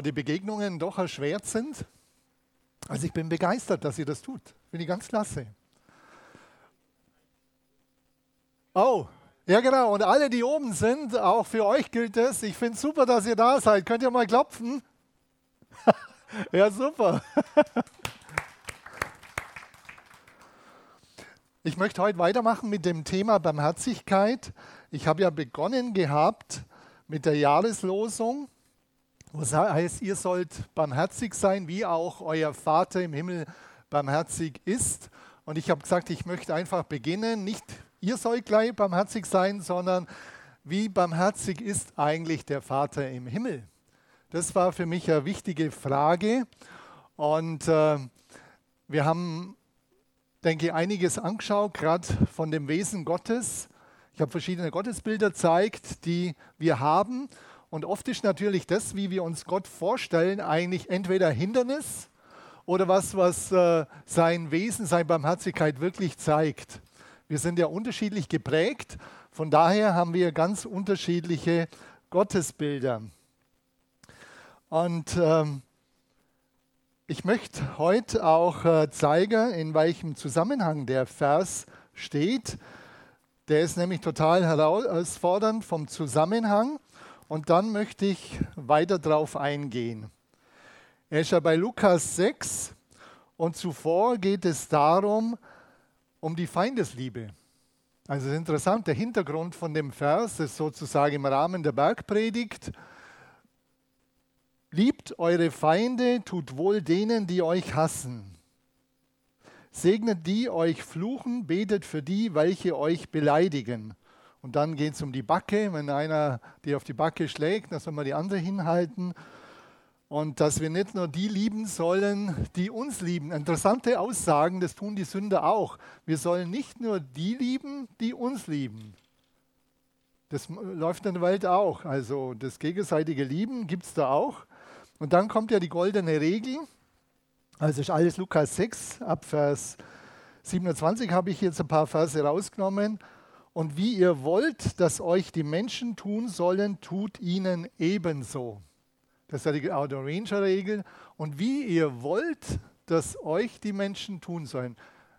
die Begegnungen doch erschwert sind. Also ich bin begeistert, dass ihr das tut. Finde ich ganz klasse. Oh, ja genau. Und alle, die oben sind, auch für euch gilt es. Ich finde es super, dass ihr da seid. Könnt ihr mal klopfen? ja, super. ich möchte heute weitermachen mit dem Thema Barmherzigkeit. Ich habe ja begonnen gehabt mit der Jahreslosung das heißt, ihr sollt barmherzig sein, wie auch euer Vater im Himmel barmherzig ist. Und ich habe gesagt, ich möchte einfach beginnen, nicht ihr sollt gleich barmherzig sein, sondern wie barmherzig ist eigentlich der Vater im Himmel? Das war für mich eine wichtige Frage. Und äh, wir haben, denke ich, einiges angeschaut, gerade von dem Wesen Gottes. Ich habe verschiedene Gottesbilder gezeigt, die wir haben. Und oft ist natürlich das, wie wir uns Gott vorstellen, eigentlich entweder Hindernis oder was, was äh, sein Wesen, seine Barmherzigkeit wirklich zeigt. Wir sind ja unterschiedlich geprägt, von daher haben wir ganz unterschiedliche Gottesbilder. Und ähm, ich möchte heute auch äh, zeigen, in welchem Zusammenhang der Vers steht. Der ist nämlich total herausfordernd vom Zusammenhang. Und dann möchte ich weiter darauf eingehen. Er ist ja bei Lukas 6 und zuvor geht es darum, um die Feindesliebe. Also es ist interessant, der Hintergrund von dem Vers ist sozusagen im Rahmen der Bergpredigt. Liebt eure Feinde, tut wohl denen, die euch hassen. Segnet die euch fluchen, betet für die, welche euch beleidigen. Und dann geht es um die Backe. Wenn einer die auf die Backe schlägt, dann soll man die andere hinhalten. Und dass wir nicht nur die lieben sollen, die uns lieben. Interessante Aussagen, das tun die Sünder auch. Wir sollen nicht nur die lieben, die uns lieben. Das läuft in der Welt auch. Also das gegenseitige Lieben gibt es da auch. Und dann kommt ja die goldene Regel. Also ist alles Lukas 6, ab Vers 27 habe ich jetzt ein paar Verse rausgenommen. Und wie ihr wollt, dass euch die Menschen tun sollen, tut ihnen ebenso. Das ist die Auto-Ranger-Regel. Und wie ihr wollt, dass euch die Menschen tun sollen.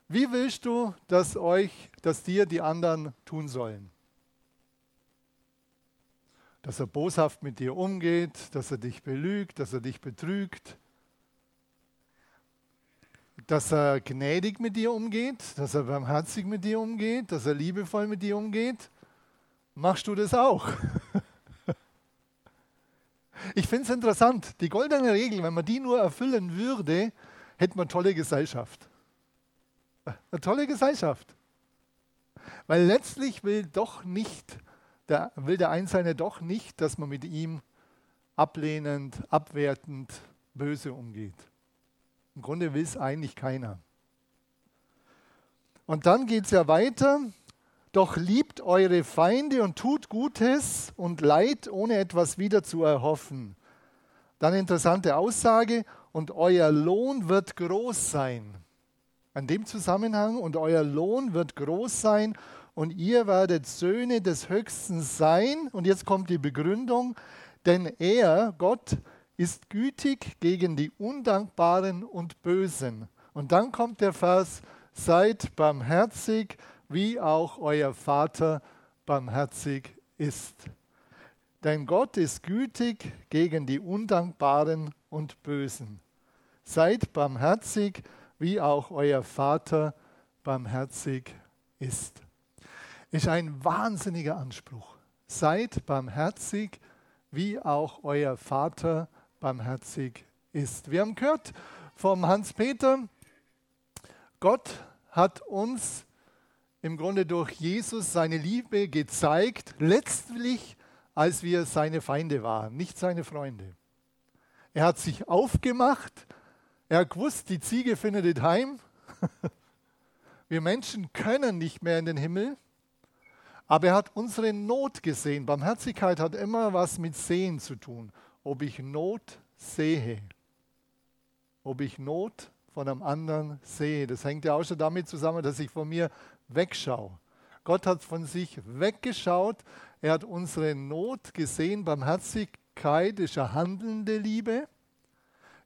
Wie willst du, dass euch, dass dir die anderen tun sollen? Dass er boshaft mit dir umgeht, dass er dich belügt, dass er dich betrügt, dass er gnädig mit dir umgeht, dass er barmherzig mit dir umgeht, dass er liebevoll mit dir umgeht. Machst du das auch? Ich finde es interessant, die goldene Regel, wenn man die nur erfüllen würde, hätte man tolle Gesellschaft. Eine tolle Gesellschaft. Weil letztlich will doch nicht, der, will der Einzelne doch nicht, dass man mit ihm ablehnend, abwertend, böse umgeht. Im Grunde will es eigentlich keiner. Und dann geht es ja weiter. Doch liebt eure Feinde und tut Gutes und Leid, ohne etwas wieder zu erhoffen. Dann interessante Aussage, und euer Lohn wird groß sein. An dem Zusammenhang, und euer Lohn wird groß sein, und ihr werdet Söhne des Höchsten sein. Und jetzt kommt die Begründung, denn er, Gott, ist gütig gegen die Undankbaren und Bösen. Und dann kommt der Vers, seid barmherzig, wie auch euer Vater barmherzig ist. Denn Gott ist gütig gegen die Undankbaren und Bösen. Seid barmherzig, wie auch euer Vater barmherzig ist. Ist ein wahnsinniger Anspruch. Seid barmherzig, wie auch euer Vater barmherzig ist. Wir haben gehört vom Hans-Peter, Gott hat uns im Grunde durch Jesus seine Liebe gezeigt, letztlich als wir seine Feinde waren, nicht seine Freunde. Er hat sich aufgemacht, er hat gewusst, die Ziege findet heim. Wir Menschen können nicht mehr in den Himmel, aber er hat unsere Not gesehen. Barmherzigkeit hat immer was mit Sehen zu tun ob ich Not sehe. Ob ich Not von einem anderen sehe. Das hängt ja auch schon damit zusammen, dass ich von mir wegschaue. Gott hat von sich weggeschaut. Er hat unsere Not gesehen, barmherzig Barmherzigkeit ist eine handelnde Liebe.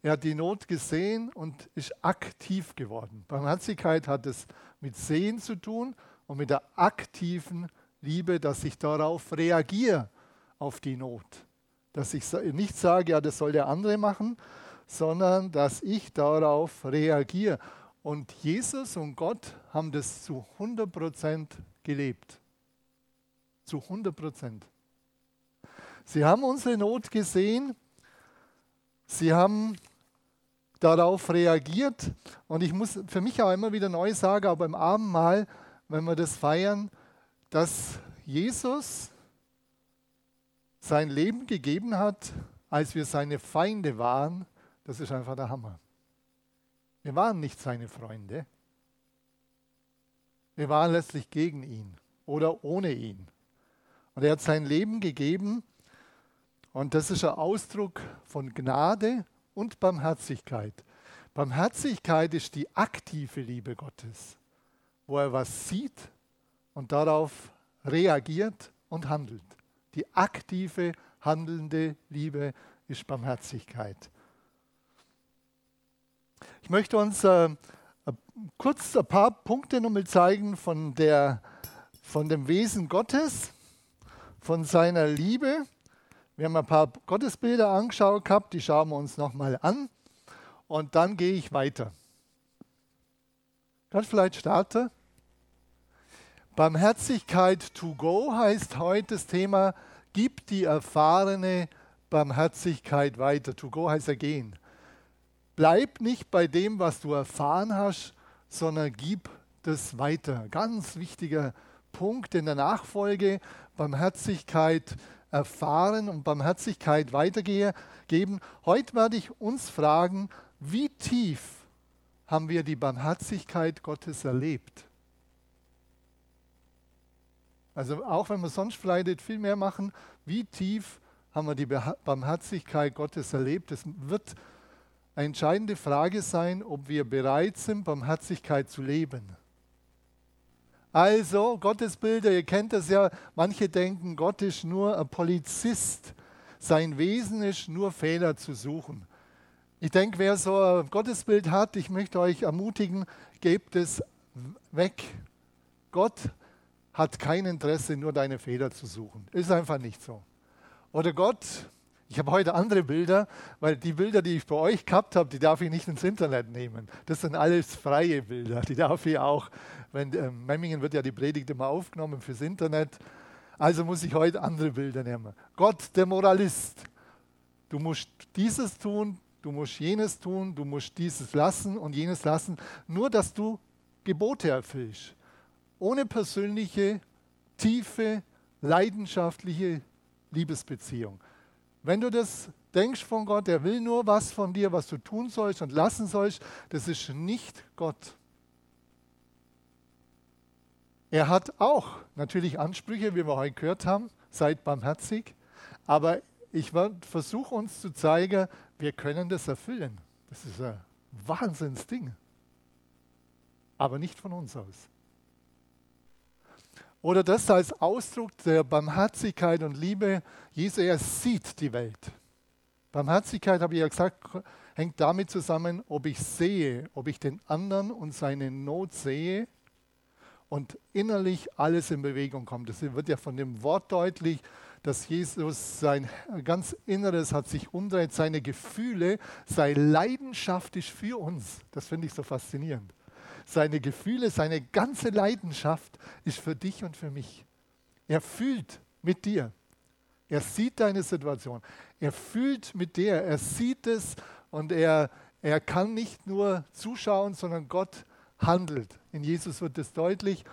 Er hat die Not gesehen und ist aktiv geworden. Barmherzigkeit hat es mit Sehen zu tun und mit der aktiven Liebe, dass ich darauf reagiere, auf die Not. Dass ich nicht sage, ja, das soll der andere machen, sondern dass ich darauf reagiere. Und Jesus und Gott haben das zu 100 Prozent gelebt. Zu 100 Prozent. Sie haben unsere Not gesehen. Sie haben darauf reagiert. Und ich muss für mich auch immer wieder neu sagen, auch beim Abendmahl, wenn wir das feiern, dass Jesus sein Leben gegeben hat, als wir seine Feinde waren, das ist einfach der Hammer. Wir waren nicht seine Freunde. Wir waren letztlich gegen ihn oder ohne ihn. Und er hat sein Leben gegeben und das ist ein Ausdruck von Gnade und Barmherzigkeit. Barmherzigkeit ist die aktive Liebe Gottes, wo er was sieht und darauf reagiert und handelt. Die aktive, handelnde Liebe ist Barmherzigkeit. Ich möchte uns äh, kurz ein paar Punkte nochmal zeigen von, der, von dem Wesen Gottes, von seiner Liebe. Wir haben ein paar Gottesbilder angeschaut gehabt, die schauen wir uns nochmal an und dann gehe ich weiter. Kann vielleicht starten? Barmherzigkeit to go heißt heute das Thema, gib die erfahrene Barmherzigkeit weiter. To go heißt ja gehen. Bleib nicht bei dem, was du erfahren hast, sondern gib das weiter. Ganz wichtiger Punkt in der Nachfolge, Barmherzigkeit erfahren und Barmherzigkeit weitergeben. Heute werde ich uns fragen, wie tief haben wir die Barmherzigkeit Gottes erlebt? Also auch wenn wir sonst vielleicht viel mehr machen, wie tief haben wir die Barmherzigkeit Gottes erlebt? Es wird eine entscheidende Frage sein, ob wir bereit sind, Barmherzigkeit zu leben. Also, Gottesbilder, ihr kennt das ja, manche denken, Gott ist nur ein Polizist. Sein Wesen ist nur Fehler zu suchen. Ich denke, wer so ein Gottesbild hat, ich möchte euch ermutigen, gebt es weg. Gott hat kein Interesse, nur deine Fehler zu suchen. Ist einfach nicht so. Oder Gott ich habe heute andere Bilder, weil die Bilder, die ich bei euch gehabt habe, die darf ich nicht ins Internet nehmen. Das sind alles freie Bilder. Die darf ich auch, wenn äh, Memmingen wird ja die Predigt immer aufgenommen fürs Internet. Also muss ich heute andere Bilder nehmen. Gott, der Moralist. Du musst dieses tun, du musst jenes tun, du musst dieses lassen und jenes lassen, nur dass du Gebote erfüllst. Ohne persönliche, tiefe, leidenschaftliche Liebesbeziehung. Wenn du das denkst von Gott, er will nur was von dir, was du tun sollst und lassen sollst, das ist nicht Gott. Er hat auch natürlich Ansprüche, wie wir heute gehört haben, seid barmherzig, aber ich versuche uns zu zeigen, wir können das erfüllen. Das ist ein Wahnsinnsding, aber nicht von uns aus. Oder das als Ausdruck der Barmherzigkeit und Liebe. Jesu, er sieht die Welt. Barmherzigkeit, habe ich ja gesagt, hängt damit zusammen, ob ich sehe, ob ich den anderen und seine Not sehe und innerlich alles in Bewegung kommt. Das wird ja von dem Wort deutlich, dass Jesus sein ganz Inneres hat sich umdreht, seine Gefühle, sei leidenschaftlich für uns. Das finde ich so faszinierend seine Gefühle, seine ganze Leidenschaft ist für dich und für mich. Er fühlt mit dir. Er sieht deine Situation. Er fühlt mit dir. Er sieht es und er, er kann nicht nur zuschauen, sondern Gott handelt. In Jesus wird es deutlich.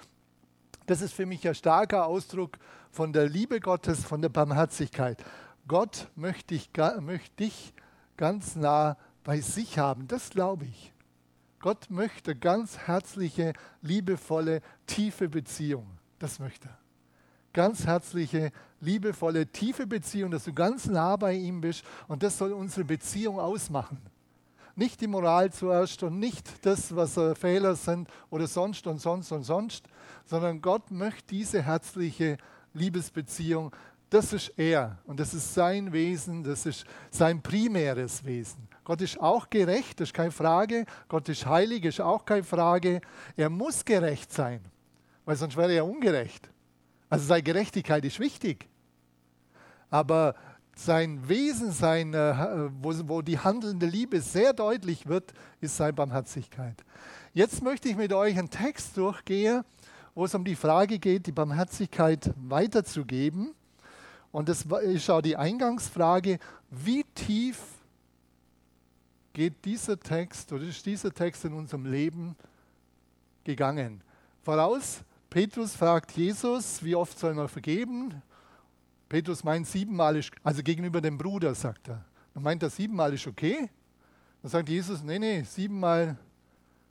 Das ist für mich ein starker Ausdruck von der Liebe Gottes, von der Barmherzigkeit. Gott möchte dich, möchte dich ganz nah bei sich haben. Das glaube ich. Gott möchte ganz herzliche, liebevolle, tiefe Beziehung. Das möchte er. Ganz herzliche, liebevolle, tiefe Beziehung, dass du ganz nah bei ihm bist. Und das soll unsere Beziehung ausmachen. Nicht die Moral zuerst und nicht das, was äh, Fehler sind oder sonst und sonst und sonst, sondern Gott möchte diese herzliche Liebesbeziehung. Das ist er und das ist sein Wesen, das ist sein primäres Wesen. Gott ist auch gerecht, das ist keine Frage. Gott ist heilig, ist auch keine Frage. Er muss gerecht sein, weil sonst wäre er ungerecht. Also seine Gerechtigkeit ist wichtig. Aber sein Wesen, sein, äh, wo, wo die handelnde Liebe sehr deutlich wird, ist seine Barmherzigkeit. Jetzt möchte ich mit euch einen Text durchgehen, wo es um die Frage geht, die Barmherzigkeit weiterzugeben. Und das ist auch die Eingangsfrage, wie tief geht dieser Text oder ist dieser Text in unserem Leben gegangen? Voraus, Petrus fragt Jesus, wie oft soll man vergeben? Petrus meint siebenmal, ist, also gegenüber dem Bruder, sagt er. Dann meint er, siebenmal ist okay. Dann sagt Jesus, nee, nee, siebenmal,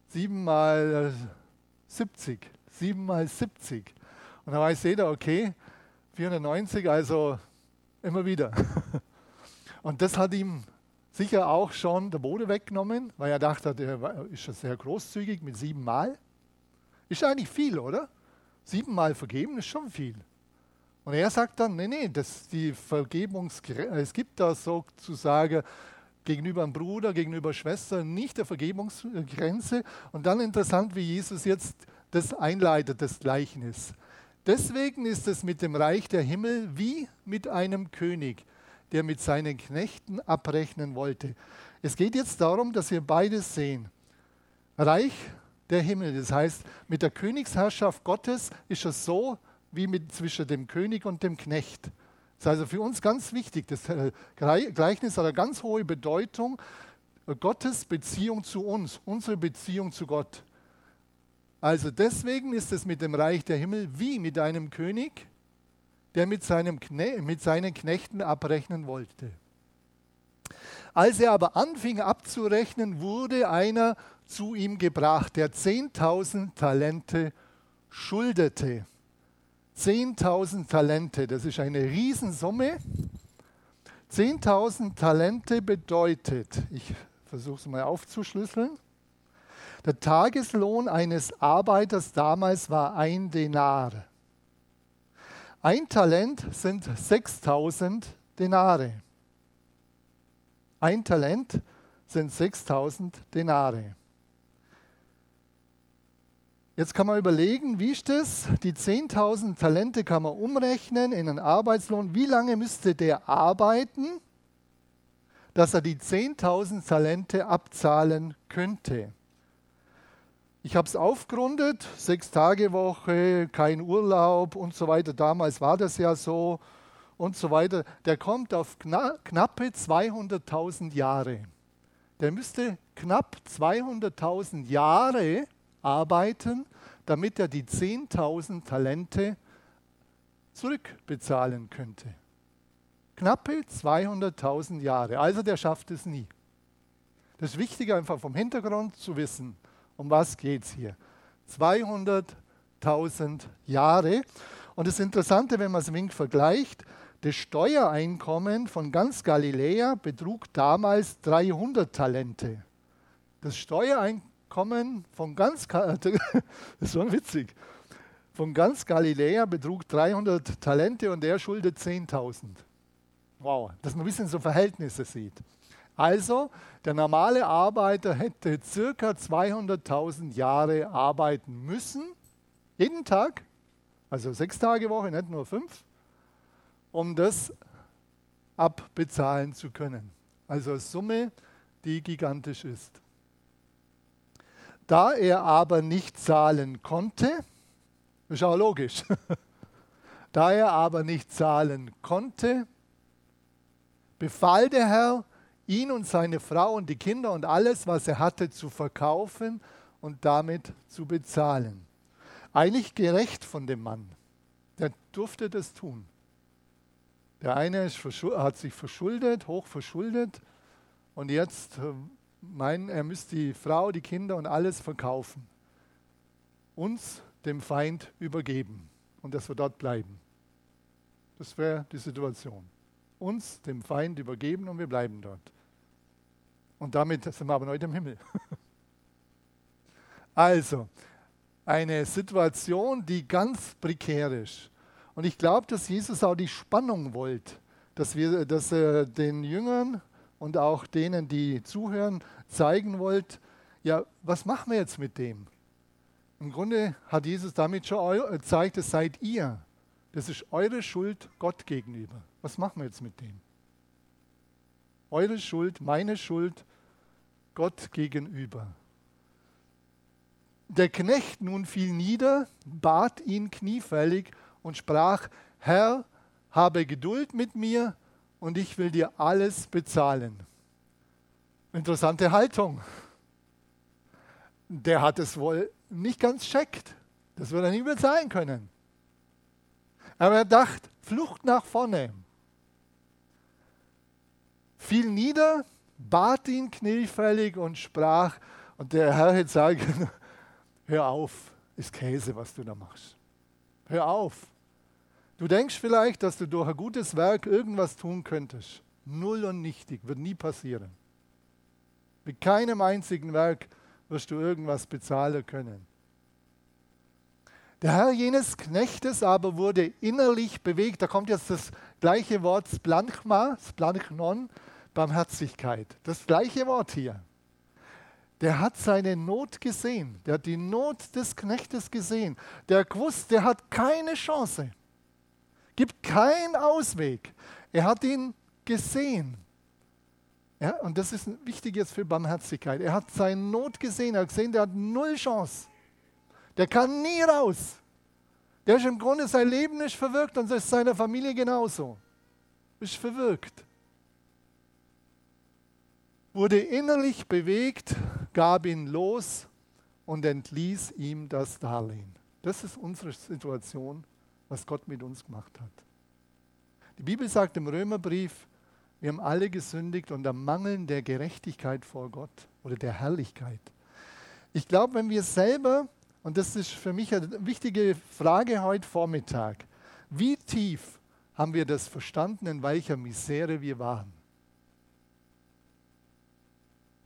siebenmal 70, äh, siebenmal 70. Und dann weiß jeder, okay, 490, also immer wieder. Und das hat ihm sicher auch schon der Boden weggenommen, weil er dachte, der ist ja sehr großzügig mit siebenmal. Ist eigentlich viel, oder? Siebenmal vergeben ist schon viel. Und er sagt dann, nee, nee, das die Vergebungs es gibt da sozusagen gegenüber einem Bruder, gegenüber Schwester nicht der Vergebungsgrenze. Und dann interessant, wie Jesus jetzt das einleitet, das Gleichnis. Deswegen ist es mit dem Reich der Himmel wie mit einem König, der mit seinen Knechten abrechnen wollte. Es geht jetzt darum, dass wir beides sehen. Reich der Himmel, das heißt, mit der Königsherrschaft Gottes ist es so, wie mit, zwischen dem König und dem Knecht. Das ist also für uns ganz wichtig. Das äh, Gleichnis hat eine ganz hohe Bedeutung. Gottes Beziehung zu uns, unsere Beziehung zu Gott. Also deswegen ist es mit dem Reich der Himmel wie mit einem König, der mit, seinem Kne mit seinen Knechten abrechnen wollte. Als er aber anfing abzurechnen, wurde einer zu ihm gebracht, der 10.000 Talente schuldete. 10.000 Talente, das ist eine Riesensumme. 10.000 Talente bedeutet, ich versuche es mal aufzuschlüsseln, der Tageslohn eines Arbeiters damals war ein Denar. Ein Talent sind 6000 Denare. Ein Talent sind 6000 Denare. Jetzt kann man überlegen, wie ist das? Die 10.000 Talente kann man umrechnen in einen Arbeitslohn. Wie lange müsste der arbeiten, dass er die 10.000 Talente abzahlen könnte? Ich habe es aufgerundet, sechs Tage Woche, kein Urlaub und so weiter. Damals war das ja so und so weiter. Der kommt auf kna knappe 200.000 Jahre. Der müsste knapp 200.000 Jahre arbeiten, damit er die 10.000 Talente zurückbezahlen könnte. Knappe 200.000 Jahre. Also der schafft es nie. Das ist wichtig, einfach vom Hintergrund zu wissen, um was geht es hier. 200.000 Jahre. Und das Interessante, wenn man es ein vergleicht, das Steuereinkommen von ganz Galiläa betrug damals 300 Talente. Das Steuereinkommen kommen von ganz, das schon witzig, von ganz Galiläa betrug 300 Talente und er schuldet 10.000. Wow, dass man ein bisschen so Verhältnisse sieht. Also, der normale Arbeiter hätte circa 200.000 Jahre arbeiten müssen, jeden Tag, also sechs Tage Woche, nicht nur fünf, um das abbezahlen zu können. Also eine Summe, die gigantisch ist. Da er aber nicht zahlen konnte, ist auch logisch, da er aber nicht zahlen konnte, befahl der Herr, ihn und seine Frau und die Kinder und alles, was er hatte, zu verkaufen und damit zu bezahlen. Eigentlich gerecht von dem Mann. Der durfte das tun. Der eine hat sich verschuldet, hoch verschuldet und jetzt äh, meinen, er müsste die Frau, die Kinder und alles verkaufen. Uns dem Feind übergeben und dass wir dort bleiben. Das wäre die Situation. Uns dem Feind übergeben und wir bleiben dort. Und damit sind wir aber noch im Himmel. also, eine Situation, die ganz prekär ist. Und ich glaube, dass Jesus auch die Spannung wollte, dass, wir, dass er den Jüngern und auch denen, die zuhören, zeigen wollte, ja, was machen wir jetzt mit dem? Im Grunde hat Jesus damit schon gezeigt, es seid ihr. Das ist eure Schuld Gott gegenüber. Was machen wir jetzt mit dem? Eure Schuld, meine Schuld Gott gegenüber. Der Knecht nun fiel nieder, bat ihn kniefällig und sprach, Herr, habe Geduld mit mir und ich will dir alles bezahlen. Interessante Haltung. Der hat es wohl nicht ganz checkt. Das wird er nie bezahlen können. Aber er dachte, Flucht nach vorne. Fiel nieder, bat ihn kniefällig und sprach, und der Herr hätte sagen, hör auf, ist Käse, was du da machst. Hör auf. Du denkst vielleicht, dass du durch ein gutes Werk irgendwas tun könntest. Null und nichtig, wird nie passieren. Mit keinem einzigen Werk wirst du irgendwas bezahlen können. Der Herr jenes Knechtes aber wurde innerlich bewegt. Da kommt jetzt das gleiche Wort Splanchma, Splanchnon, Barmherzigkeit. Das gleiche Wort hier. Der hat seine Not gesehen. Der hat die Not des Knechtes gesehen. Der gewusst, der hat keine Chance. Gibt keinen Ausweg. Er hat ihn gesehen. Ja, und das ist wichtig jetzt für Barmherzigkeit. Er hat seine Not gesehen. Er hat gesehen, der hat null Chance. Der kann nie raus. Der ist im Grunde sein Leben nicht verwirkt und ist seiner Familie genauso. Ist verwirkt. Wurde innerlich bewegt, gab ihn los und entließ ihm das Darlehen. Das ist unsere Situation, was Gott mit uns gemacht hat. Die Bibel sagt im Römerbrief, wir haben alle gesündigt am Mangeln der Gerechtigkeit vor Gott oder der Herrlichkeit. Ich glaube, wenn wir selber und das ist für mich eine wichtige Frage heute Vormittag. Wie tief haben wir das verstanden, in welcher Misere wir waren?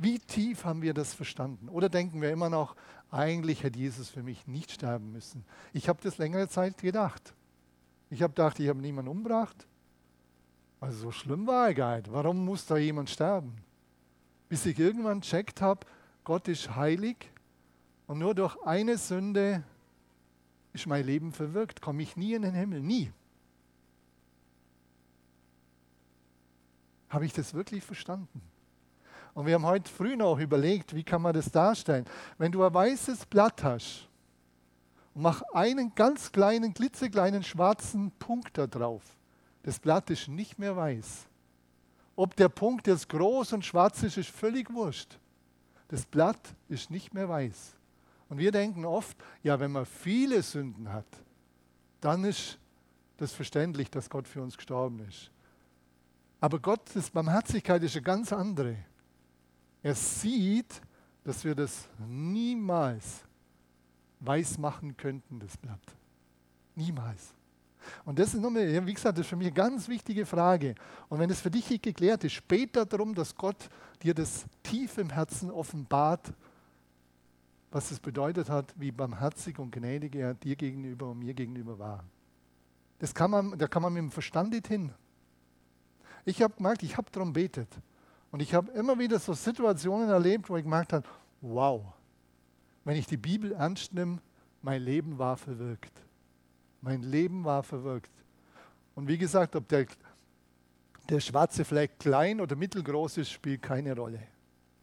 Wie tief haben wir das verstanden? Oder denken wir immer noch, eigentlich hätte Jesus für mich nicht sterben müssen? Ich habe das längere Zeit gedacht. Ich habe gedacht, ich habe niemanden umgebracht. Also so schlimm war er gar nicht. Warum muss da jemand sterben? Bis ich irgendwann checkt habe, Gott ist heilig und nur durch eine Sünde ist mein Leben verwirkt, komme ich nie in den Himmel, nie. Habe ich das wirklich verstanden? Und wir haben heute früh noch überlegt, wie kann man das darstellen. Wenn du ein weißes Blatt hast und mach einen ganz kleinen, klitzekleinen schwarzen Punkt da drauf, das Blatt ist nicht mehr weiß. Ob der Punkt jetzt groß und schwarz ist, ist völlig wurscht. Das Blatt ist nicht mehr weiß. Und wir denken oft, ja, wenn man viele Sünden hat, dann ist das verständlich, dass Gott für uns gestorben ist. Aber Gottes Barmherzigkeit ist eine ganz andere. Er sieht, dass wir das niemals weiß machen könnten, das Blatt. Niemals. Und das ist nochmal, wie gesagt, das ist für mich eine ganz wichtige Frage. Und wenn es für dich nicht geklärt ist, später darum, dass Gott dir das tief im Herzen offenbart was es bedeutet hat, wie barmherzig und gnädig er dir gegenüber und mir gegenüber war. Das kann man, da kann man mit dem Verstand nicht hin. Ich habe gemerkt, ich habe darum betet. Und ich habe immer wieder so Situationen erlebt, wo ich gemerkt habe, wow, wenn ich die Bibel ernst nehme, mein Leben war verwirkt. Mein Leben war verwirkt. Und wie gesagt, ob der, der schwarze Fleck klein oder mittelgroß ist, spielt keine Rolle.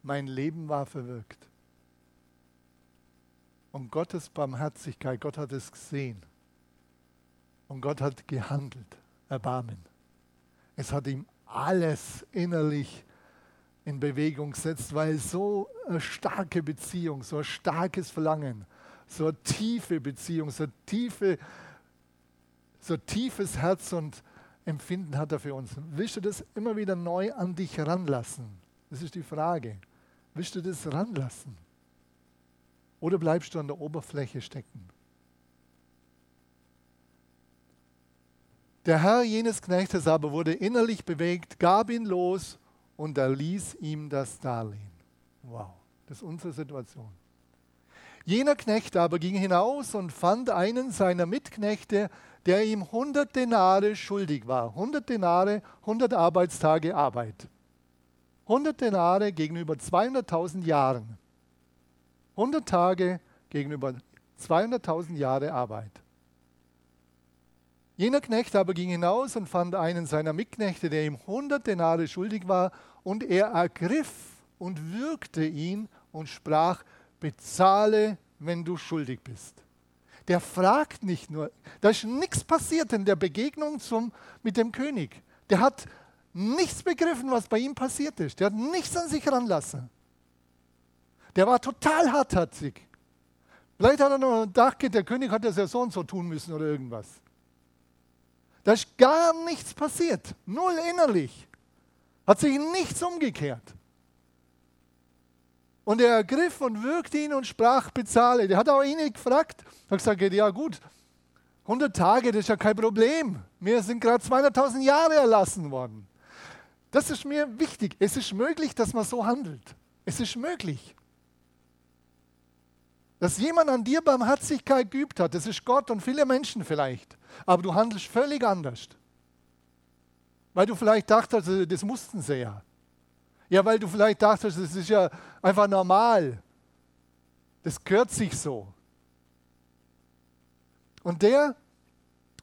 Mein Leben war verwirkt. Und Gottes Barmherzigkeit, Gott hat es gesehen. Und Gott hat gehandelt, Erbarmen. Es hat ihm alles innerlich in Bewegung gesetzt, weil so eine starke Beziehung, so ein starkes Verlangen, so eine tiefe Beziehung, so, tiefe, so tiefes Herz und Empfinden hat er für uns. Willst du das immer wieder neu an dich ranlassen? Das ist die Frage. Willst du das ranlassen? Oder bleibst du an der Oberfläche stecken? Der Herr jenes Knechtes aber wurde innerlich bewegt, gab ihn los und erließ ihm das Darlehen. Wow, das ist unsere Situation. Jener Knecht aber ging hinaus und fand einen seiner Mitknechte, der ihm 100 Denare schuldig war. 100 Denare, 100 Arbeitstage Arbeit. 100 Denare gegenüber 200.000 Jahren. 100 Tage gegenüber 200.000 Jahre Arbeit. Jener Knecht aber ging hinaus und fand einen seiner Mitknechte, der ihm 100 Denare schuldig war, und er ergriff und würgte ihn und sprach, bezahle, wenn du schuldig bist der fragt nicht nur. Da ist nichts passiert in der Begegnung zum, mit dem König. Der hat nichts begriffen, was bei ihm passiert ist. Der hat nichts an sich ranlassen. Der war total hartherzig. Vielleicht hat er noch gedacht, der König hat das ja so und so tun müssen oder irgendwas. Da ist gar nichts passiert. Null innerlich. Hat sich nichts umgekehrt. Und er ergriff und würgte ihn und sprach, bezahle. Der hat auch ihn gefragt. Er hat gesagt, ja gut, 100 Tage, das ist ja kein Problem. Mir sind gerade 200.000 Jahre erlassen worden. Das ist mir wichtig. Es ist möglich, dass man so handelt. Es ist möglich. Dass jemand an dir Barmherzigkeit geübt hat, das ist Gott und viele Menschen vielleicht. Aber du handelst völlig anders. Weil du vielleicht dachtest, das mussten sie ja. Ja, weil du vielleicht dachtest, das ist ja einfach normal. Das gehört sich so. Und der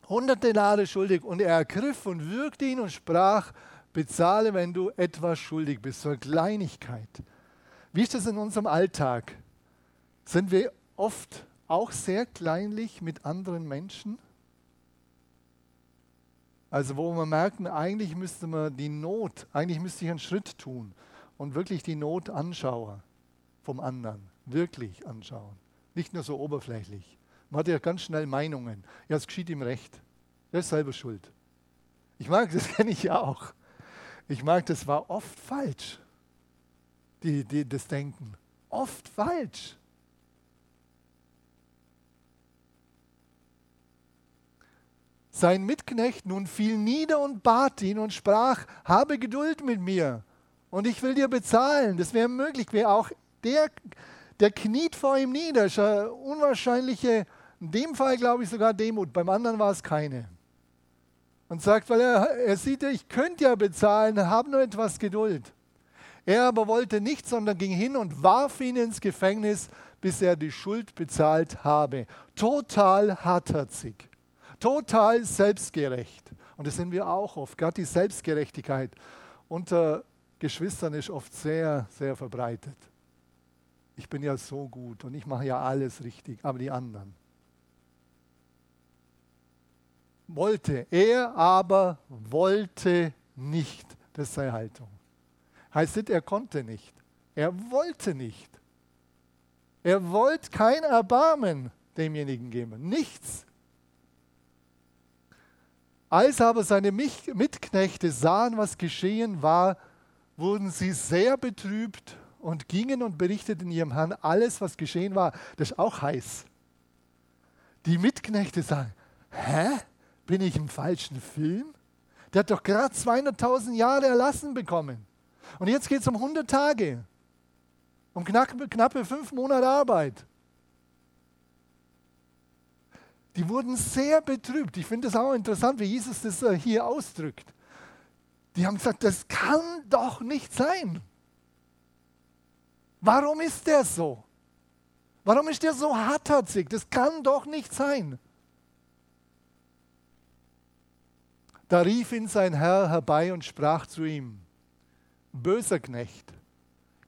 100 Denare schuldig und er ergriff und würgte ihn und sprach, bezahle, wenn du etwas schuldig bist, so eine Kleinigkeit. Wie ist das in unserem Alltag? Sind wir oft auch sehr kleinlich mit anderen Menschen? Also wo wir merken, eigentlich müsste man die Not, eigentlich müsste ich einen Schritt tun und wirklich die Not anschauen vom anderen. Wirklich anschauen. Nicht nur so oberflächlich. Man hat ja ganz schnell Meinungen. Ja, es geschieht ihm recht. Er ist selber schuld. Ich mag, das kenne ich ja auch. Ich mag, das war oft falsch, die, die, das Denken. Oft falsch. Sein Mitknecht nun fiel nieder und bat ihn und sprach, habe Geduld mit mir und ich will dir bezahlen. Das wäre möglich, wäre auch der, der kniet vor ihm nieder. Das ist eine unwahrscheinliche, in dem Fall glaube ich sogar Demut, beim anderen war es keine. Und sagt, weil er, er sieht, ich könnte ja bezahlen, habe nur etwas Geduld. Er aber wollte nicht, sondern ging hin und warf ihn ins Gefängnis, bis er die Schuld bezahlt habe. Total hartherzig total selbstgerecht. Und das sind wir auch oft. Gerade die Selbstgerechtigkeit unter Geschwistern ist oft sehr, sehr verbreitet. Ich bin ja so gut und ich mache ja alles richtig, aber die anderen. Wollte, er aber wollte nicht. Das ist seine Haltung. Heißt nicht, er konnte nicht. Er wollte nicht. Er wollte kein Erbarmen demjenigen geben. Nichts. Als aber seine Mitknechte sahen, was geschehen war, wurden sie sehr betrübt und gingen und berichteten ihrem Herrn alles, was geschehen war. Das ist auch heiß. Die Mitknechte sagen, hä? Bin ich im falschen Film? Der hat doch gerade 200.000 Jahre erlassen bekommen. Und jetzt geht es um 100 Tage. Um knappe, knappe fünf Monate Arbeit die wurden sehr betrübt. Ich finde es auch interessant, wie Jesus das äh, hier ausdrückt. Die haben gesagt, das kann doch nicht sein. Warum ist der so? Warum ist der so hartherzig? Das kann doch nicht sein. Da rief ihn sein Herr herbei und sprach zu ihm, böser Knecht,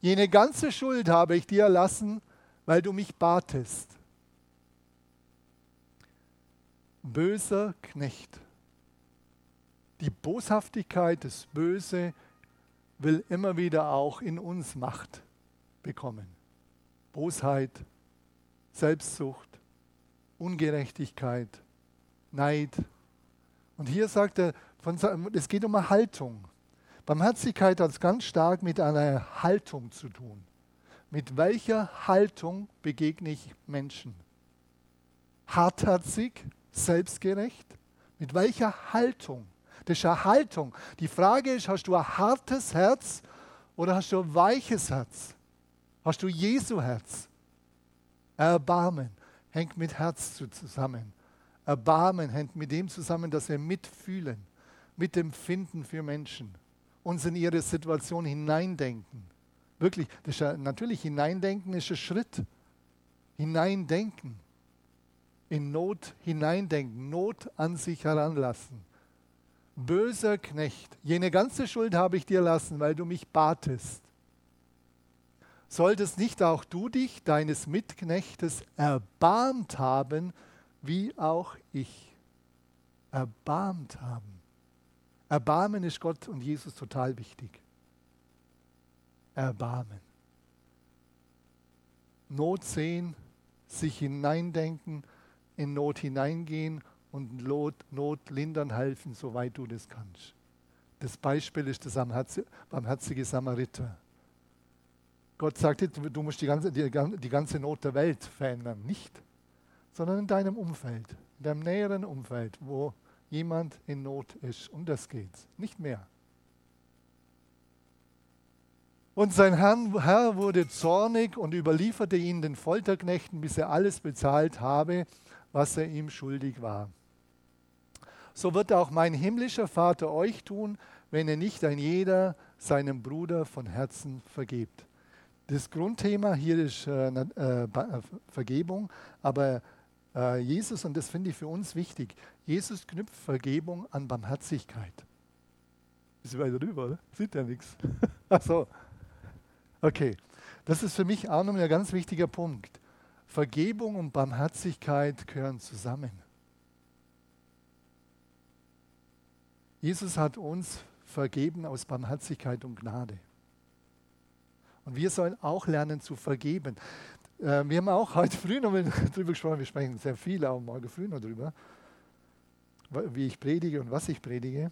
jene ganze Schuld habe ich dir erlassen, weil du mich batest böser Knecht. Die Boshaftigkeit, das Böse will immer wieder auch in uns Macht bekommen. Bosheit, Selbstsucht, Ungerechtigkeit, Neid. Und hier sagt er, es geht um eine Haltung. Barmherzigkeit hat es ganz stark mit einer Haltung zu tun. Mit welcher Haltung begegne ich Menschen? Hartherzig, selbstgerecht? Mit welcher Haltung? Das ist eine Haltung. Die Frage ist, hast du ein hartes Herz oder hast du ein weiches Herz? Hast du Jesu Herz? Erbarmen hängt mit Herz zusammen. Erbarmen hängt mit dem zusammen, dass wir mitfühlen, mitempfinden für Menschen, uns in ihre Situation hineindenken. Wirklich, ja, natürlich hineindenken ist ein Schritt. Hineindenken. In Not hineindenken, Not an sich heranlassen. Böser Knecht, jene ganze Schuld habe ich dir lassen, weil du mich batest. Solltest nicht auch du dich deines Mitknechtes erbarmt haben, wie auch ich? Erbarmt haben. Erbarmen ist Gott und Jesus total wichtig. Erbarmen. Not sehen, sich hineindenken, in Not hineingehen und Not, Not lindern helfen, soweit du das kannst. Das Beispiel ist der barmherzige Samariter. Gott sagt du musst die ganze, die ganze Not der Welt verändern. Nicht, sondern in deinem Umfeld, in deinem näheren Umfeld, wo jemand in Not ist. Um das geht's, nicht mehr. Und sein Herr wurde zornig und überlieferte ihn den Folterknechten, bis er alles bezahlt habe, was er ihm schuldig war. So wird auch mein himmlischer Vater euch tun, wenn ihr nicht ein jeder seinem Bruder von Herzen vergebt. Das Grundthema hier ist äh, äh, Vergebung, aber äh, Jesus, und das finde ich für uns wichtig, Jesus knüpft Vergebung an Barmherzigkeit. Ist weiter rüber, oder? Sieht ja nichts. Ach so. Okay. Das ist für mich auch noch ein ganz wichtiger Punkt. Vergebung und Barmherzigkeit gehören zusammen. Jesus hat uns vergeben aus Barmherzigkeit und Gnade. Und wir sollen auch lernen zu vergeben. Äh, wir haben auch heute früh noch darüber gesprochen, wir sprechen sehr viel auch morgen früh noch darüber, wie ich predige und was ich predige.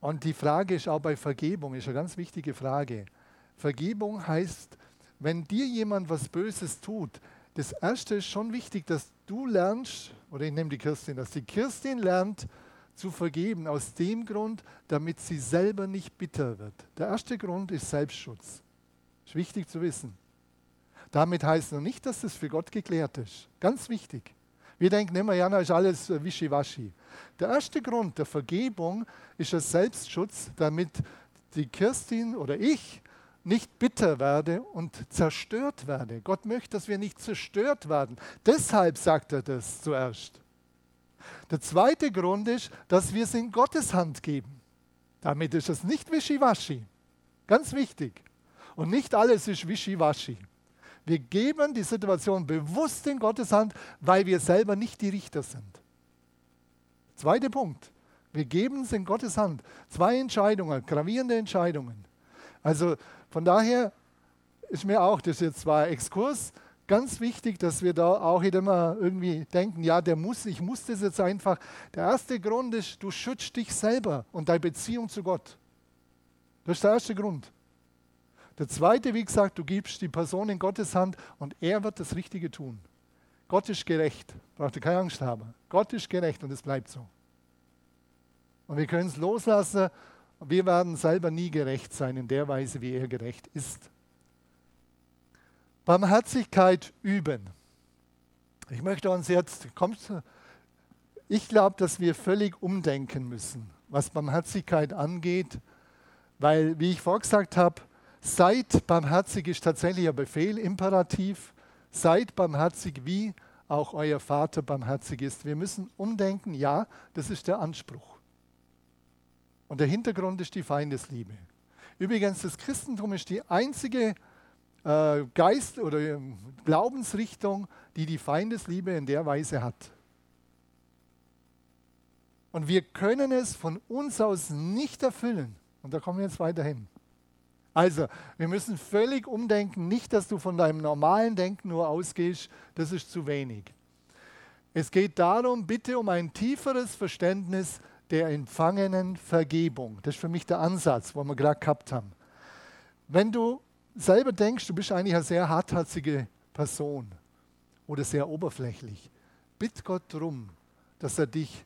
Und die Frage ist auch bei Vergebung, ist eine ganz wichtige Frage. Vergebung heißt, wenn dir jemand was Böses tut, das Erste ist schon wichtig, dass du lernst, oder ich nehme die Kirstin, dass die Kirstin lernt zu vergeben, aus dem Grund, damit sie selber nicht bitter wird. Der erste Grund ist Selbstschutz. Ist wichtig zu wissen. Damit heißt noch nicht, dass das für Gott geklärt ist. Ganz wichtig. Wir denken immer, ja, na, ist alles äh, wischiwaschi. Der erste Grund der Vergebung ist der Selbstschutz, damit die Kirstin oder ich nicht bitter werde und zerstört werde. Gott möchte, dass wir nicht zerstört werden. Deshalb sagt er das zuerst. Der zweite Grund ist, dass wir es in Gottes Hand geben. Damit ist es nicht wischiwaschi. Ganz wichtig. Und nicht alles ist wischiwaschi. Wir geben die Situation bewusst in Gottes Hand, weil wir selber nicht die Richter sind. Zweiter Punkt. Wir geben es in Gottes Hand. Zwei Entscheidungen, gravierende Entscheidungen. Also von daher ist mir auch, das jetzt zwar Exkurs, ganz wichtig, dass wir da auch immer irgendwie denken, ja, der muss, ich muss das jetzt einfach. Der erste Grund ist, du schützt dich selber und deine Beziehung zu Gott. Das ist der erste Grund. Der zweite, wie gesagt, du gibst die Person in Gottes Hand und er wird das Richtige tun. Gott ist gerecht. Braucht ihr keine Angst haben. Gott ist gerecht und es bleibt so. Und wir können es loslassen. Wir werden selber nie gerecht sein in der Weise, wie er gerecht ist. Barmherzigkeit üben. Ich möchte uns jetzt, kommt, ich glaube, dass wir völlig umdenken müssen, was Barmherzigkeit angeht, weil, wie ich vorgesagt habe, Seid barmherzig ist tatsächlich ein Befehl, Imperativ. Seid barmherzig, wie auch euer Vater barmherzig ist. Wir müssen umdenken, ja, das ist der Anspruch. Und der Hintergrund ist die Feindesliebe. Übrigens, das Christentum ist die einzige äh, Geist- oder ähm, Glaubensrichtung, die die Feindesliebe in der Weise hat. Und wir können es von uns aus nicht erfüllen. Und da kommen wir jetzt weiter hin. Also, wir müssen völlig umdenken, nicht, dass du von deinem normalen Denken nur ausgehst, das ist zu wenig. Es geht darum, bitte um ein tieferes Verständnis der empfangenen Vergebung. Das ist für mich der Ansatz, wo wir gerade gehabt haben. Wenn du selber denkst, du bist eigentlich eine sehr hartherzige Person oder sehr oberflächlich, bitt Gott darum, dass er dich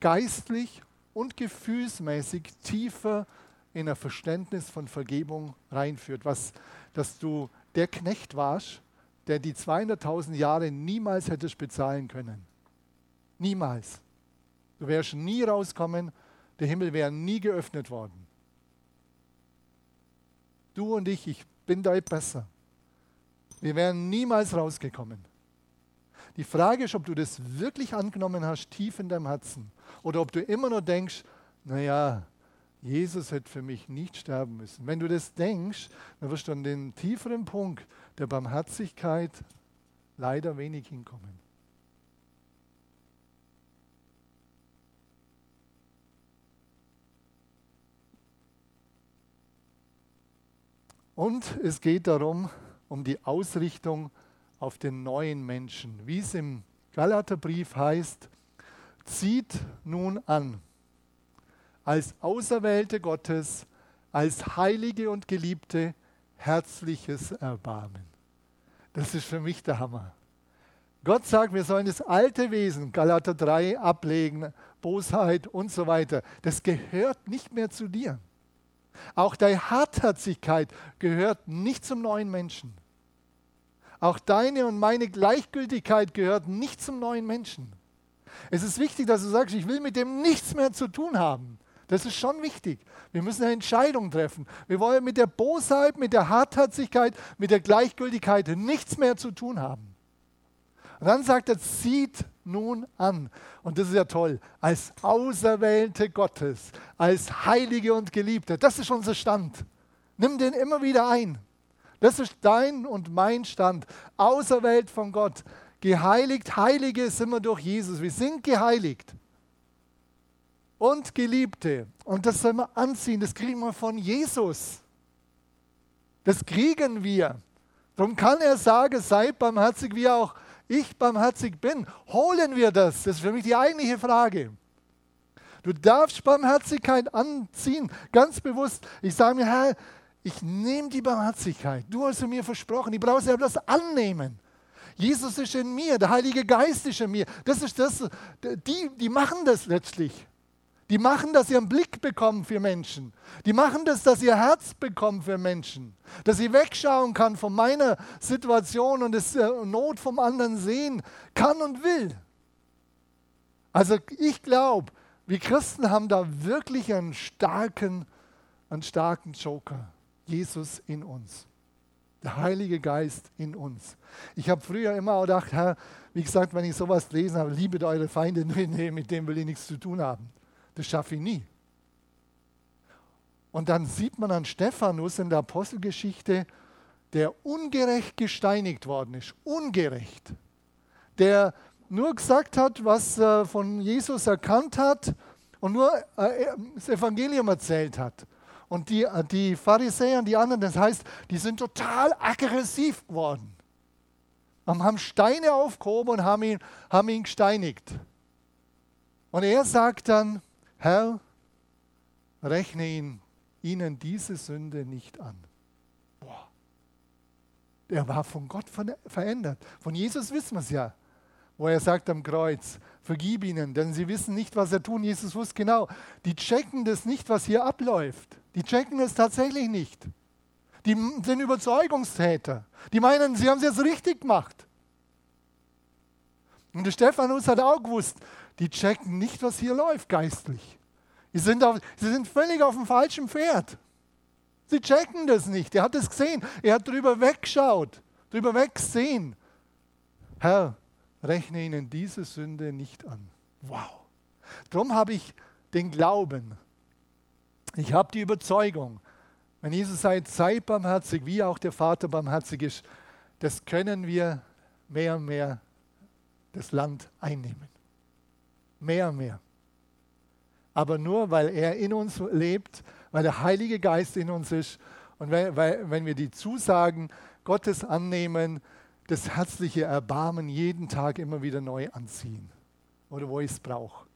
geistlich und gefühlsmäßig tiefer in ein Verständnis von Vergebung reinführt, was, dass du der Knecht warst, der die 200.000 Jahre niemals hättest bezahlen können. Niemals. Du wärst nie rauskommen, der Himmel wäre nie geöffnet worden. Du und ich, ich bin da besser. Wir wären niemals rausgekommen. Die Frage ist, ob du das wirklich angenommen hast, tief in deinem Herzen. Oder ob du immer nur denkst, naja, Jesus hätte für mich nicht sterben müssen. Wenn du das denkst, dann wirst du an den tieferen Punkt der Barmherzigkeit leider wenig hinkommen. Und es geht darum, um die Ausrichtung auf den neuen Menschen. Wie es im Galaterbrief heißt, zieht nun an, als Auserwählte Gottes, als Heilige und Geliebte, herzliches Erbarmen. Das ist für mich der Hammer. Gott sagt, wir sollen das alte Wesen, Galater 3, ablegen, Bosheit und so weiter. Das gehört nicht mehr zu dir. Auch deine Hartherzigkeit gehört nicht zum neuen Menschen. Auch deine und meine Gleichgültigkeit gehört nicht zum neuen Menschen. Es ist wichtig, dass du sagst, ich will mit dem nichts mehr zu tun haben. Das ist schon wichtig. Wir müssen eine Entscheidung treffen. Wir wollen mit der Bosheit, mit der Hartherzigkeit, mit der Gleichgültigkeit nichts mehr zu tun haben. Und dann sagt er, zieht nun an. Und das ist ja toll. Als Auserwählte Gottes, als Heilige und Geliebte. Das ist unser Stand. Nimm den immer wieder ein. Das ist dein und mein Stand. Auserwählt von Gott. Geheiligt. Heilige sind wir durch Jesus. Wir sind geheiligt. Und Geliebte. Und das sollen wir anziehen. Das kriegen wir von Jesus. Das kriegen wir. Darum kann er sagen, seid barmherzig, wie auch ich barmherzig bin. Holen wir das? Das ist für mich die eigentliche Frage. Du darfst Barmherzigkeit anziehen, ganz bewusst. Ich sage mir, Herr, ich nehme die Barmherzigkeit. Du hast sie mir versprochen. Ich brauche sie das annehmen. Jesus ist in mir, der Heilige Geist ist in mir. Das ist das, die, die machen das letztlich. Die machen, dass sie einen Blick bekommen für Menschen. Die machen das, dass sie ihr Herz bekommen für Menschen. Dass sie wegschauen kann von meiner Situation und das äh, Not vom anderen sehen kann und will. Also ich glaube, wir Christen haben da wirklich einen starken, einen starken Joker. Jesus in uns. Der Heilige Geist in uns. Ich habe früher immer gedacht, Herr, wie gesagt, wenn ich sowas lesen habe, liebet eure Feinde, nee, mit dem will ich nichts zu tun haben. Das schaffe ich nie. Und dann sieht man an Stephanus in der Apostelgeschichte, der ungerecht gesteinigt worden ist. Ungerecht. Der nur gesagt hat, was er von Jesus erkannt hat und nur äh, das Evangelium erzählt hat. Und die, äh, die Pharisäer und die anderen, das heißt, die sind total aggressiv geworden. Haben Steine aufgehoben und haben ihn, haben ihn gesteinigt. Und er sagt dann, Herr, rechne ihn, ihnen diese Sünde nicht an. Boah. Er war von Gott verändert. Von Jesus wissen wir es ja, wo er sagt am Kreuz, vergib ihnen, denn sie wissen nicht, was er tun. Jesus wusste genau, die checken das nicht, was hier abläuft. Die checken es tatsächlich nicht. Die sind Überzeugungstäter. Die meinen, sie haben es jetzt richtig gemacht. Und der Stephanus hat auch gewusst, die checken nicht, was hier läuft geistlich. Sie sind, auf, sie sind völlig auf dem falschen Pferd. Sie checken das nicht. Er hat es gesehen. Er hat drüber weggeschaut, drüber weggesehen. Herr, rechne ihnen diese Sünde nicht an. Wow. Darum habe ich den Glauben. Ich habe die Überzeugung, wenn Jesus sagt, sei barmherzig, wie auch der Vater barmherzig ist, das können wir mehr und mehr das Land einnehmen mehr und mehr. Aber nur, weil er in uns lebt, weil der Heilige Geist in uns ist und weil, weil, wenn wir die Zusagen Gottes annehmen, das herzliche Erbarmen jeden Tag immer wieder neu anziehen. Oder wo ich es brauche.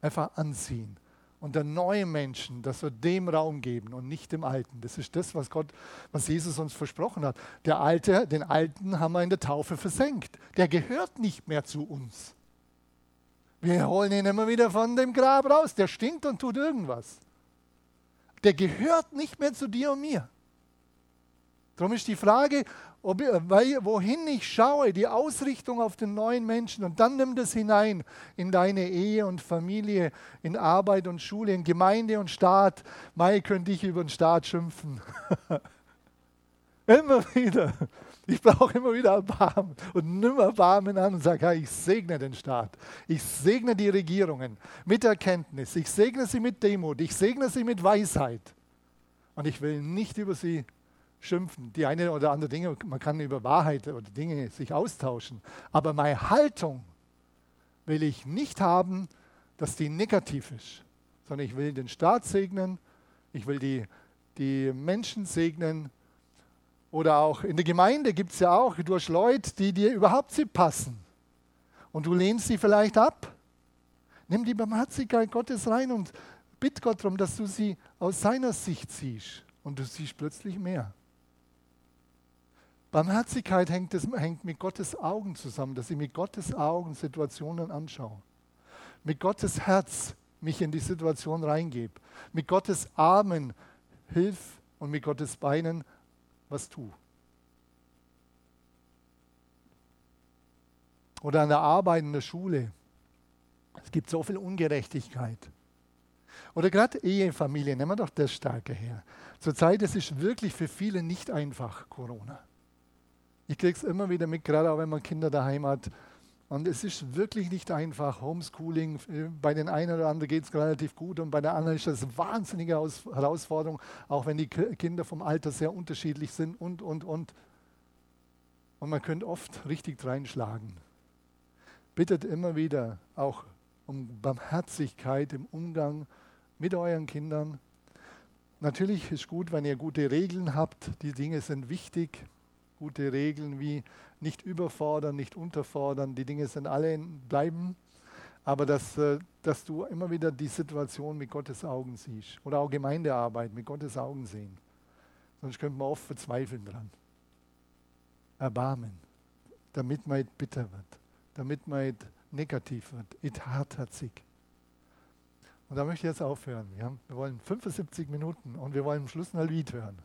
Einfach anziehen. Und der neue Menschen, dass wir dem Raum geben und nicht dem Alten. Das ist das, was Gott, was Jesus uns versprochen hat. Der Alte, den Alten haben wir in der Taufe versenkt. Der gehört nicht mehr zu uns. Wir holen ihn immer wieder von dem Grab raus. Der stinkt und tut irgendwas. Der gehört nicht mehr zu dir und mir. Darum ist die Frage, ob, weil, wohin ich schaue, die Ausrichtung auf den neuen Menschen und dann nimm das hinein in deine Ehe und Familie, in Arbeit und Schule, in Gemeinde und Staat. Mai könnte ich über den Staat schimpfen. immer wieder. Ich brauche immer wieder Erbarmen und nimm Erbarmen an und sage, ja, ich segne den Staat. Ich segne die Regierungen mit Erkenntnis. Ich segne sie mit Demut. Ich segne sie mit Weisheit. Und ich will nicht über sie schimpfen. Die eine oder andere Dinge, man kann über Wahrheit oder Dinge sich austauschen. Aber meine Haltung will ich nicht haben, dass die negativ ist, sondern ich will den Staat segnen, ich will die, die Menschen segnen. Oder auch in der Gemeinde gibt es ja auch durch Leute, die dir überhaupt nicht passen. Und du lehnst sie vielleicht ab. Nimm die Barmherzigkeit Gottes rein und bitt Gott darum, dass du sie aus seiner Sicht siehst. Und du siehst plötzlich mehr. Barmherzigkeit hängt, das, hängt mit Gottes Augen zusammen, dass ich mit Gottes Augen Situationen anschaue. Mit Gottes Herz mich in die Situation reingebe. Mit Gottes Armen hilf und mit Gottes Beinen was tue. Oder an der Arbeit in der Schule. Es gibt so viel Ungerechtigkeit. Oder gerade Ehefamilie, nehmen wir doch das Starke her. Zurzeit ist es wirklich für viele nicht einfach, Corona. Ich kriege es immer wieder mit, gerade auch wenn man Kinder daheim hat. Und es ist wirklich nicht einfach. Homeschooling, bei den einen oder anderen geht es relativ gut und bei der anderen ist das eine wahnsinnige Herausforderung, auch wenn die Kinder vom Alter sehr unterschiedlich sind und, und, und. Und man könnte oft richtig reinschlagen. Bittet immer wieder auch um Barmherzigkeit im Umgang mit euren Kindern. Natürlich ist gut, wenn ihr gute Regeln habt. Die Dinge sind wichtig gute Regeln wie nicht überfordern, nicht unterfordern. Die Dinge sind alle bleiben, aber dass, äh, dass du immer wieder die Situation mit Gottes Augen siehst. Oder auch Gemeindearbeit mit Gottes Augen sehen. Sonst könnte man oft verzweifeln dran. Erbarmen, damit man nicht bitter wird, damit man nicht negativ wird, nicht hartherzig. Und da möchte ich jetzt aufhören. Wir, haben, wir wollen 75 Minuten und wir wollen am Schluss ein Lied hören.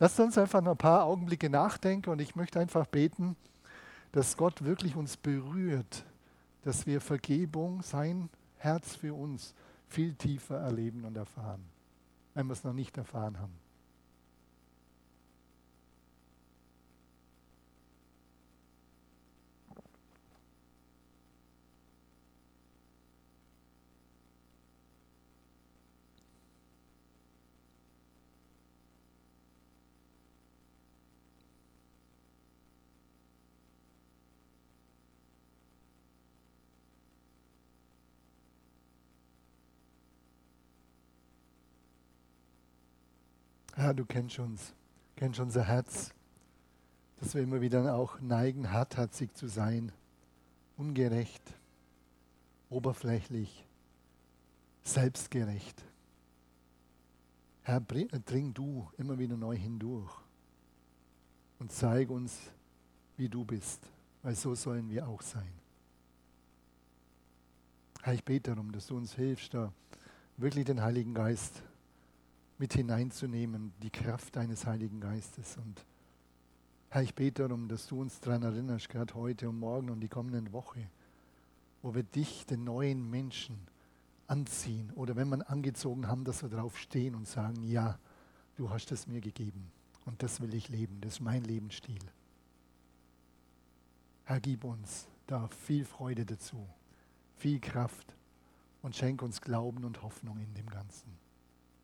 Lasst uns einfach noch ein paar Augenblicke nachdenken und ich möchte einfach beten, dass Gott wirklich uns berührt, dass wir Vergebung, sein Herz für uns viel tiefer erleben und erfahren, wenn wir es noch nicht erfahren haben. Herr, du kennst uns, kennst unser Herz, dass wir immer wieder auch neigen, hartherzig zu sein, ungerecht, oberflächlich, selbstgerecht. Herr, dring du immer wieder neu hindurch und zeig uns, wie du bist, weil so sollen wir auch sein. Herr, ich bete darum, dass du uns hilfst, da wirklich den Heiligen Geist mit hineinzunehmen, die Kraft deines Heiligen Geistes. Und Herr, ich bete darum, dass du uns daran erinnerst, gerade heute und morgen und die kommenden Woche, wo wir dich, den neuen Menschen, anziehen oder wenn wir angezogen haben, dass wir darauf stehen und sagen, ja, du hast es mir gegeben und das will ich leben, das ist mein Lebensstil. Herr, gib uns da viel Freude dazu, viel Kraft und schenk uns Glauben und Hoffnung in dem Ganzen.